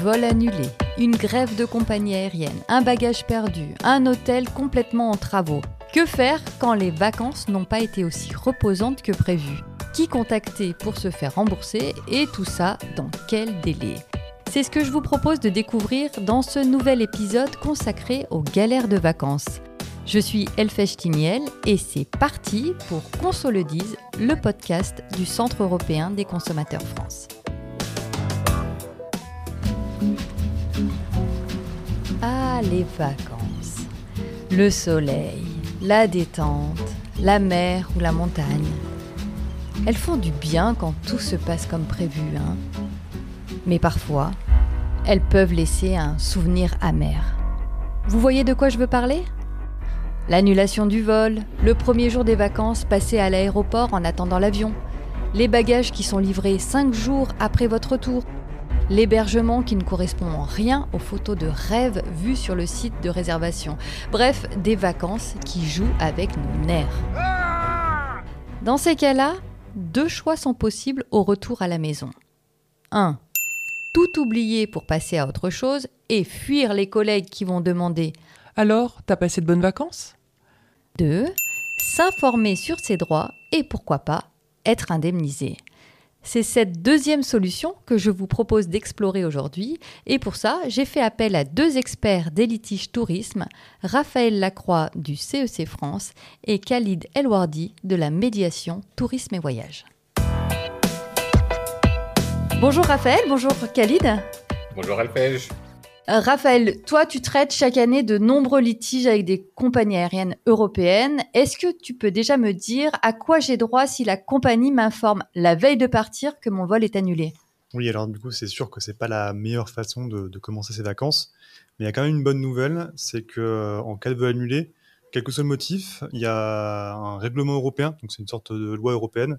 vol annulé, une grève de compagnie aérienne, un bagage perdu, un hôtel complètement en travaux. Que faire quand les vacances n'ont pas été aussi reposantes que prévu? Qui contacter pour se faire rembourser et tout ça dans quel délai? C'est ce que je vous propose de découvrir dans ce nouvel épisode consacré aux galères de vacances. Je suis Elfèche Timiel et c'est parti pour Qu'on le podcast du Centre européen des consommateurs France. Les vacances. Le soleil, la détente, la mer ou la montagne. Elles font du bien quand tout se passe comme prévu, hein. Mais parfois, elles peuvent laisser un souvenir amer. Vous voyez de quoi je veux parler? L'annulation du vol, le premier jour des vacances passé à l'aéroport en attendant l'avion, les bagages qui sont livrés 5 jours après votre retour, l'hébergement qui ne correspond en rien aux photos de rêve vues sur le site de réservation. Bref, des vacances qui jouent avec nos nerfs. Dans ces cas-là, deux choix sont possibles au retour à la maison. 1. Tout oublier pour passer à autre chose et fuir les collègues qui vont demander Alors, t'as passé de bonnes vacances? 2. S'informer sur ses droits et pourquoi pas être indemnisé. C'est cette deuxième solution que je vous propose d'explorer aujourd'hui et pour ça, j'ai fait appel à deux experts des litiges tourisme, Raphaël Lacroix du CEC France et Khalid Elwardi de la médiation tourisme et voyage. Bonjour Raphaël, bonjour Khalid. Bonjour Alpège. Euh, Raphaël, toi, tu traites chaque année de nombreux litiges avec des compagnies aériennes européennes. Est-ce que tu peux déjà me dire à quoi j'ai droit si la compagnie m'informe la veille de partir que mon vol est annulé? Oui, alors du coup, c'est sûr que c'est pas la meilleure façon de, commencer ses vacances, mais il y a quand même une bonne nouvelle, c'est que euh, cas de vol annulé, quel que soit le motif, il y a un règlement européen, donc c'est une sorte de loi européenne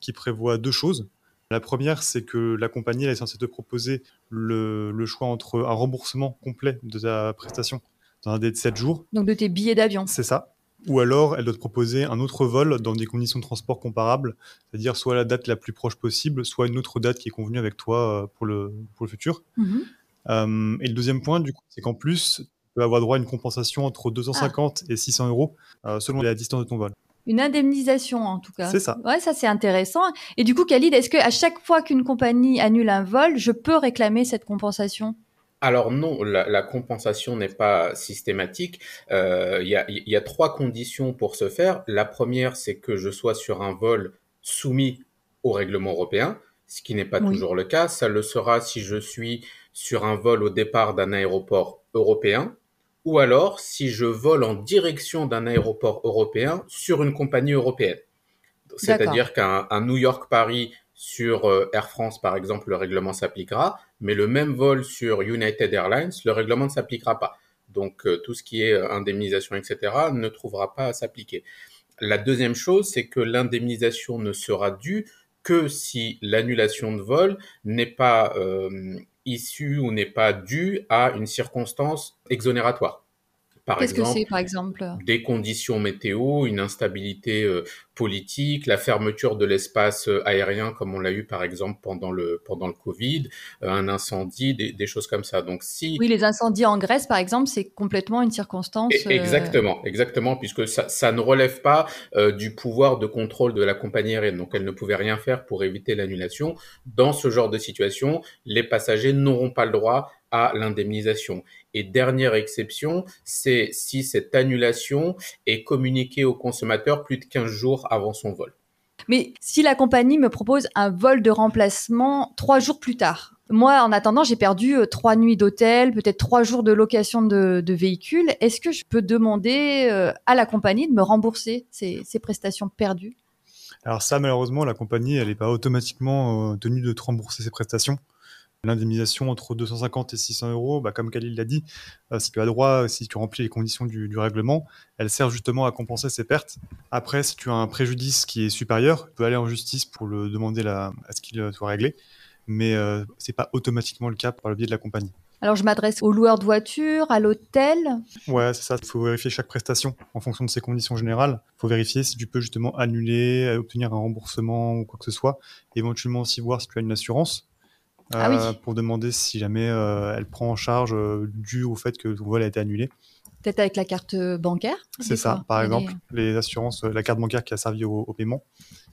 qui prévoit deux choses. La première, c'est que la compagnie elle est censée te proposer le, le choix entre un remboursement complet de ta prestation dans un délai de 7 jours, Donc de tes billets d'avion. c'est ça. Ou alors, elle doit te proposer un autre vol dans des conditions de transport comparables, c'est-à-dire soit la date la plus proche possible, soit une autre date qui est convenue avec toi euh, pour le, pour le futur. Mhm. Euh, et le deuxième point, du coup, c'est qu'en plus, tu peux avoir droit à une compensation entre 250 et 600 euros euh, selon la distance de ton vol. Une indemnisation en tout cas. C'est ça. Ouais, ça c'est intéressant. Et du coup, Khalid, est-ce que à chaque fois qu'une compagnie annule un vol, je peux réclamer cette compensation? Alors non, la, la compensation n'est pas systématique. Euh, Il y, a, il y a trois conditions pour ce faire. La première, c'est que je sois sur un vol soumis au règlement européen, ce qui n'est pas Oui. toujours le cas. Ça le sera si je suis sur un vol au départ d'un aéroport européen, ou alors si je vole en direction d'un aéroport européen sur une compagnie européenne. C'est-à-dire qu'un un New York-Paris sur euh, Air France, par exemple, le règlement s'appliquera, mais le même vol sur United Airlines, le règlement ne s'appliquera pas. Donc euh, tout ce qui est euh, indemnisation, etc., ne trouvera pas à s'appliquer. La deuxième chose, c'est que l'indemnisation ne sera due que si l'annulation de vol n'est pas euh, issue ou n'est pas due à une circonstance exonératoire. Par Qu'est-ce que exemple, c'est par exemple? des conditions météo, une instabilité euh, politique, la fermeture de l'espace euh, aérien comme on l'a eu par exemple pendant le pendant le Covid, euh, un incendie, des, des choses comme ça. Donc si Oui, les incendies en Grèce par exemple, c'est complètement une circonstance. euh, Exactement, exactement, puisque ça, ça ne relève pas du pouvoir de contrôle de la compagnie aérienne. Donc, elle ne pouvait rien faire pour éviter l'annulation. Dans ce genre de situation, les passagers n'auront pas le droit à l'indemnisation. Et dernière exception, c'est si cette annulation est communiquée au consommateur plus de 15 jours avant son vol. Mais si la compagnie me propose un vol de remplacement trois jours plus tard, moi, en attendant, j'ai perdu euh, trois nuits d'hôtel, peut-être trois jours de location de, de véhicule. Est-ce que je peux demander euh, à la compagnie de me rembourser ces, ces prestations perdues? Alors ça, malheureusement, la compagnie, elle n'est pas automatiquement euh, tenue de te rembourser ses prestations. L'indemnisation entre 250 et 600 euros, bah, comme Khalil l'a dit, euh, si tu as droit, si tu remplis les conditions du, du règlement, elle sert justement à compenser ces pertes. Après, si tu as un préjudice qui est supérieur, tu peux aller en justice pour le demander la- à ce qu'il soit réglé, mais euh, c'est pas automatiquement le cas par le biais de la compagnie. Alors, je m'adresse au loueur de voiture, à l'hôtel. Ouais, c'est ça. Il faut vérifier chaque prestation en fonction de ses conditions générales. Il faut vérifier si tu peux justement annuler, obtenir un remboursement ou quoi que ce soit. Éventuellement aussi voir si tu as une assurance. Ah pour demander si jamais elle prend en charge dû au fait que ton vol a été annulé. Peut-être avec la carte bancaire C'est ça, par exemple, les assurances, la carte bancaire qui a servi au, paiement.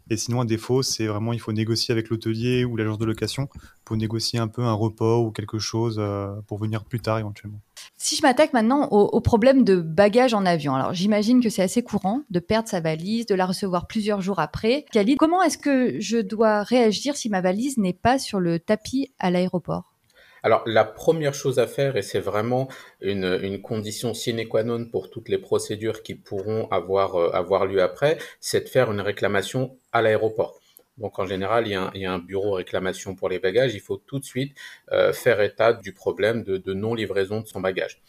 Et sinon, un défaut, c'est vraiment, il faut négocier avec l'hôtelier ou l'agence de location pour négocier un peu un report ou quelque chose pour venir plus tard éventuellement. Si je m'attaque maintenant au, problème de bagages en avion, alors j'imagine que c'est assez courant de perdre sa valise, de la recevoir plusieurs jours après. Khalid, comment est-ce que je dois réagir si ma valise n'est pas sur le tapis à l'aéroport? Alors, la première chose à faire, et c'est vraiment une, condition sine qua non pour toutes les procédures qui pourront avoir, euh, avoir lieu après, c'est de faire une réclamation à l'aéroport. Donc en général, il y, a un, bureau réclamation pour les bagages. Il faut tout de suite euh, faire état du problème de, non-livraison de son bagage.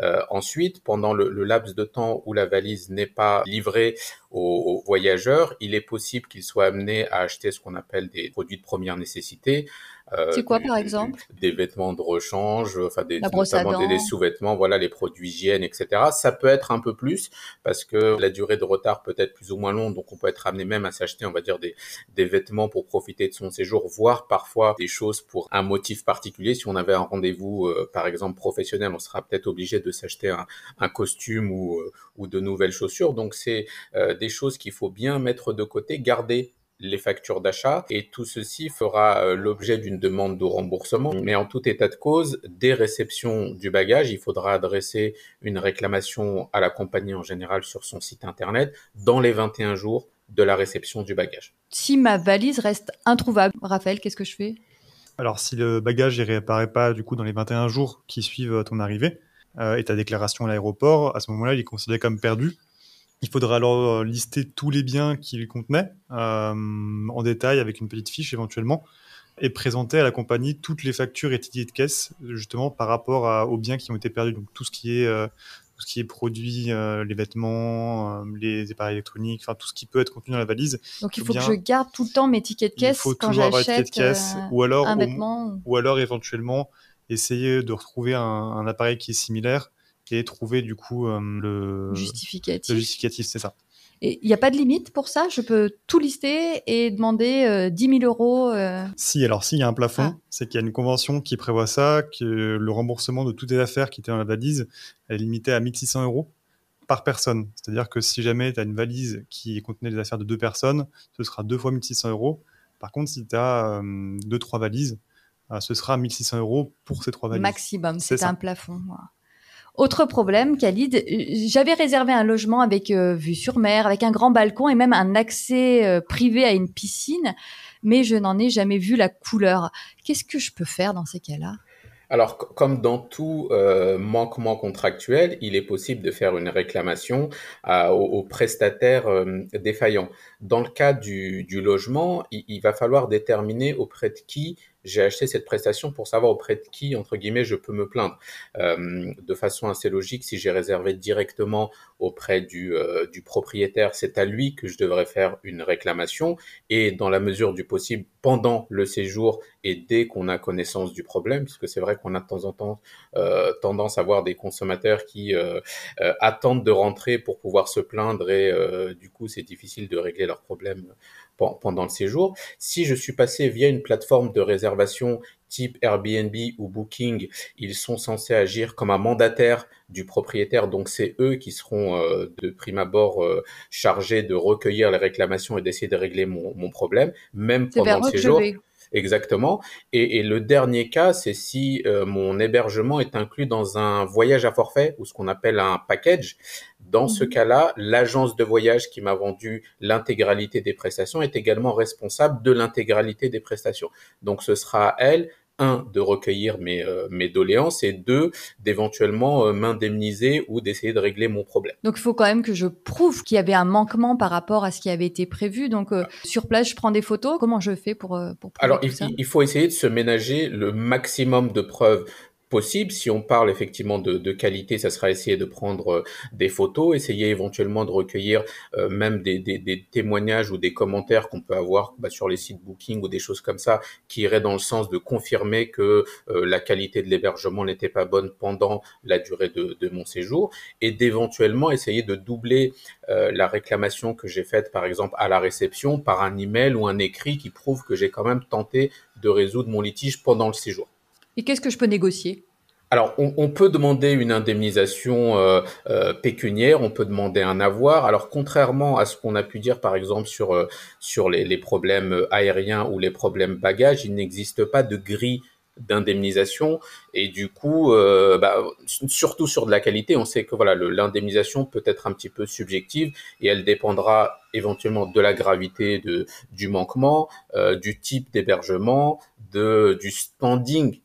Euh, ensuite, pendant le, laps de temps où la valise n'est pas livrée aux, voyageurs, il est possible qu'il soit amené à acheter ce qu'on appelle des produits de première nécessité, c'est quoi, par exemple Des vêtements de rechange, enfin des, notamment des, sous-vêtements, voilà, les produits hygiène, etc. Ça peut être un peu plus parce que la durée de retard peut être plus ou moins longue, donc on peut être amené même à s'acheter, on va dire, des, des vêtements pour profiter de son séjour, voire parfois des choses pour un motif particulier. Si on avait un rendez-vous, euh, par exemple, professionnel, on sera peut-être obligé de s'acheter un, un, costume ou, euh, ou de nouvelles chaussures. Donc c'est des choses qu'il faut bien mettre de côté, garder les factures d'achat et tout ceci fera euh, l'objet d'une demande de remboursement. Mais en tout état de cause, dès réception du bagage, il faudra adresser une réclamation à la compagnie en général sur son site internet dans les 21 jours de la réception du bagage. Si ma valise reste introuvable, Raphaël, qu'est-ce que je fais? Alors si le bagage ne réapparaît pas du coup dans les 21 jours qui suivent ton arrivée euh, et ta déclaration à l'aéroport, à ce moment-là, il est considéré comme perdu il faudra alors euh, lister tous les biens qu'il contenait euh, en détail avec une petite fiche éventuellement et présenter à la compagnie toutes les factures et tickets de caisse justement par rapport aux biens qui ont été perdus. Donc tout ce qui est euh, tout ce qui est produit, les vêtements, les appareils électroniques, enfin tout ce qui peut être contenu dans la valise. Donc il faut que je garde tout le temps mes tickets de caisse quand j'achète ou alors un vêtement. Ou, alors éventuellement essayer de retrouver un appareil qui est similaire et trouver du coup euh, le justificatif. Le justificatif, c'est ça. Et il n'y a pas de limite pour ça? Je peux tout lister et demander euh, 10 000 euros euh Si, alors s'il y a un plafond, ah. c'est qu'il y a une convention qui prévoit ça, que le remboursement de toutes les affaires qui étaient dans la valise est limité à 1600 euros par personne. C'est-à-dire que si jamais tu as une valise qui contenait les affaires de deux personnes, ce sera deux fois 1600 euros. Par contre, si tu as deux, trois valises, ce sera 1600 euros pour ces trois valises. Maximum, c'est un plafond. Autre problème, Khalid, euh, j'avais réservé un logement avec euh, vue sur mer, avec un grand balcon et même un accès euh, privé à une piscine, mais je n'en ai jamais vu la couleur. Qu'est-ce que je peux faire dans ces cas-là? Alors, comme dans tout manquement contractuel, il est possible de faire une réclamation au, prestataire défaillant. Dans le cas du, logement, il, va falloir déterminer auprès de qui j'ai acheté cette prestation pour savoir auprès de qui, entre guillemets, je peux me plaindre. Euh, de façon assez logique, si j'ai réservé directement auprès du, euh, du propriétaire, c'est à lui que je devrais faire une réclamation. Et dans la mesure du possible, pendant le séjour et dès qu'on a connaissance du problème, puisque c'est vrai qu'on a de temps en temps euh, tendance à voir des consommateurs qui euh, euh, attendent de rentrer pour pouvoir se plaindre et euh, du coup c'est difficile de régler leurs problèmes pendant le séjour. Si je suis passé via une plateforme de réservation type Airbnb ou Booking, ils sont censés agir comme un mandataire du propriétaire, donc c'est eux qui seront euh, de prime abord euh, chargés de recueillir les réclamations et d'essayer de régler mon, mon problème, même pendant le séjour. Exactement. Et, et, le dernier cas, c'est si euh, mon hébergement est inclus dans un voyage à forfait ou ce qu'on appelle un package. Dans ce mhm. cas-là, l'agence de voyage qui m'a vendu l'intégralité des prestations est également responsable de l'intégralité des prestations. Donc ce sera à elle un, de recueillir mes, euh, mes doléances et deux, d'éventuellement euh, m'indemniser ou d'essayer de régler mon problème. Donc il faut quand même que je prouve qu'il y avait un manquement par rapport à ce qui avait été prévu. Donc euh, sur place, je prends des photos. Comment je fais pour, pour prouver Alors tout il, ça il faut essayer de se ménager le maximum de preuves possible. Si on parle effectivement de, qualité, ça sera essayer de prendre euh, des photos, essayer éventuellement de recueillir euh, même des, témoignages ou des commentaires qu'on peut avoir bah, sur les sites Booking ou des choses comme ça qui iraient dans le sens de confirmer que euh, la qualité de l'hébergement n'était pas bonne pendant la durée de, mon séjour et d'éventuellement essayer de doubler la réclamation que j'ai faite par exemple à la réception par un email ou un écrit qui prouve que j'ai quand même tenté de résoudre mon litige pendant le séjour. Et qu'est-ce que je peux négocier? Alors, on, peut demander une indemnisation euh, euh, pécuniaire, on peut demander un avoir. Alors, contrairement à ce qu'on a pu dire, par exemple, sur euh, sur les, problèmes aériens ou les problèmes bagages, il n'existe pas de grille d'indemnisation et du coup, bah, surtout sur de la qualité, on sait que voilà, l'indemnisation peut être un petit peu subjective et elle dépendra éventuellement de la gravité de du manquement, du type d'hébergement, du standing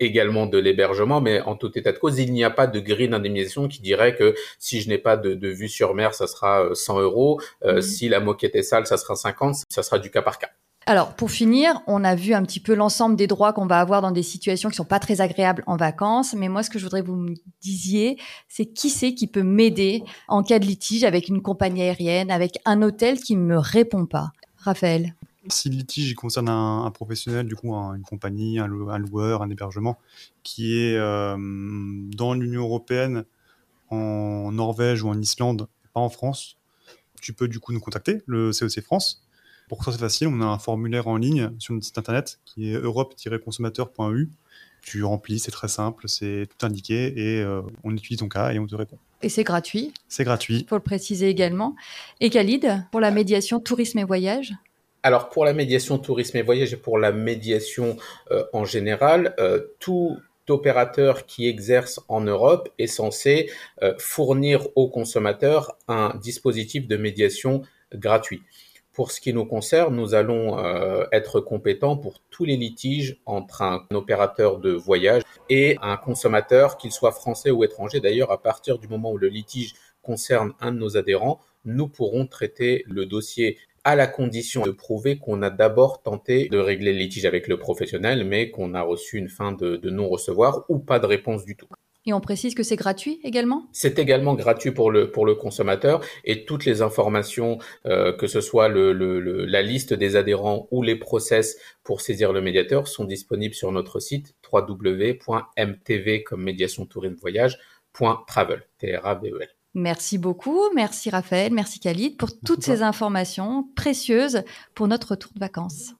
également de l'hébergement, mais en tout état de cause, il n'y a pas de grille d'indemnisation qui dirait que si je n'ai pas de, vue sur mer, ça sera 100 euh, euros, euh, mhm. si la moquette est sale, ça sera 50, ça sera du cas par cas. Alors, pour finir, on a vu un petit peu l'ensemble des droits qu'on va avoir dans des situations qui sont pas très agréables en vacances. Mais moi, ce que je voudrais que vous me disiez, c'est qui c'est qui peut m'aider en cas de litige avec une compagnie aérienne, avec un hôtel qui ne me répond pas? Raphaël. Si le litige concerne un, professionnel, du coup, une compagnie, un, loueur, un hébergement, qui est euh, dans l'Union européenne, en Norvège ou en Islande, pas en France, tu peux du coup nous contacter, le CEC France. Pour ça, c'est facile. On a un formulaire en ligne sur notre site internet qui est europe-consommateur.eu. Tu remplis, c'est très simple, c'est tout indiqué et euh, on étudie ton cas et on te répond. Et c'est gratuit C'est gratuit. Il faut le préciser également. Et Khalid, pour la médiation tourisme et voyage alors pour la médiation tourisme et voyage et pour la médiation euh, en général, euh, tout opérateur qui exerce en Europe est censé euh, fournir aux consommateurs un dispositif de médiation gratuit. Pour ce qui nous concerne, nous allons être compétents pour tous les litiges entre un opérateur de voyage et un consommateur, qu'il soit français ou étranger. D'ailleurs, à partir du moment où le litige concerne un de nos adhérents, nous pourrons traiter le dossier à la condition de prouver qu'on a d'abord tenté de régler le litige avec le professionnel, mais qu'on a reçu une fin de, non-recevoir ou pas de réponse du tout. Et on précise que c'est gratuit également? C'est également gratuit pour le, pour le consommateur et toutes les informations, euh, que ce soit le, la liste des adhérents ou les process pour saisir le médiateur, sont disponibles sur notre site www.mtv comme médiation tourisme voyage.travel. T-R-A-V-E-L. Merci beaucoup, merci Raphaël, merci Khalid pour toutes ces informations précieuses pour notre retour de vacances.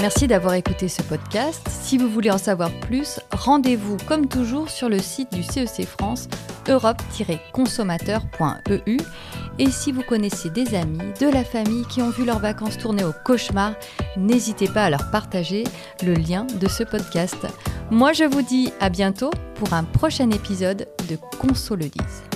Merci d'avoir écouté ce podcast. Si vous voulez en savoir plus, rendez-vous comme toujours sur le site du CEC e France europe-consommateur.eu et si vous connaissez des amis, de la famille qui ont vu leurs vacances tourner au cauchemar, n'hésitez pas à leur partager le lien de ce podcast. Moi je vous dis à bientôt pour un prochain épisode de Conso le dise.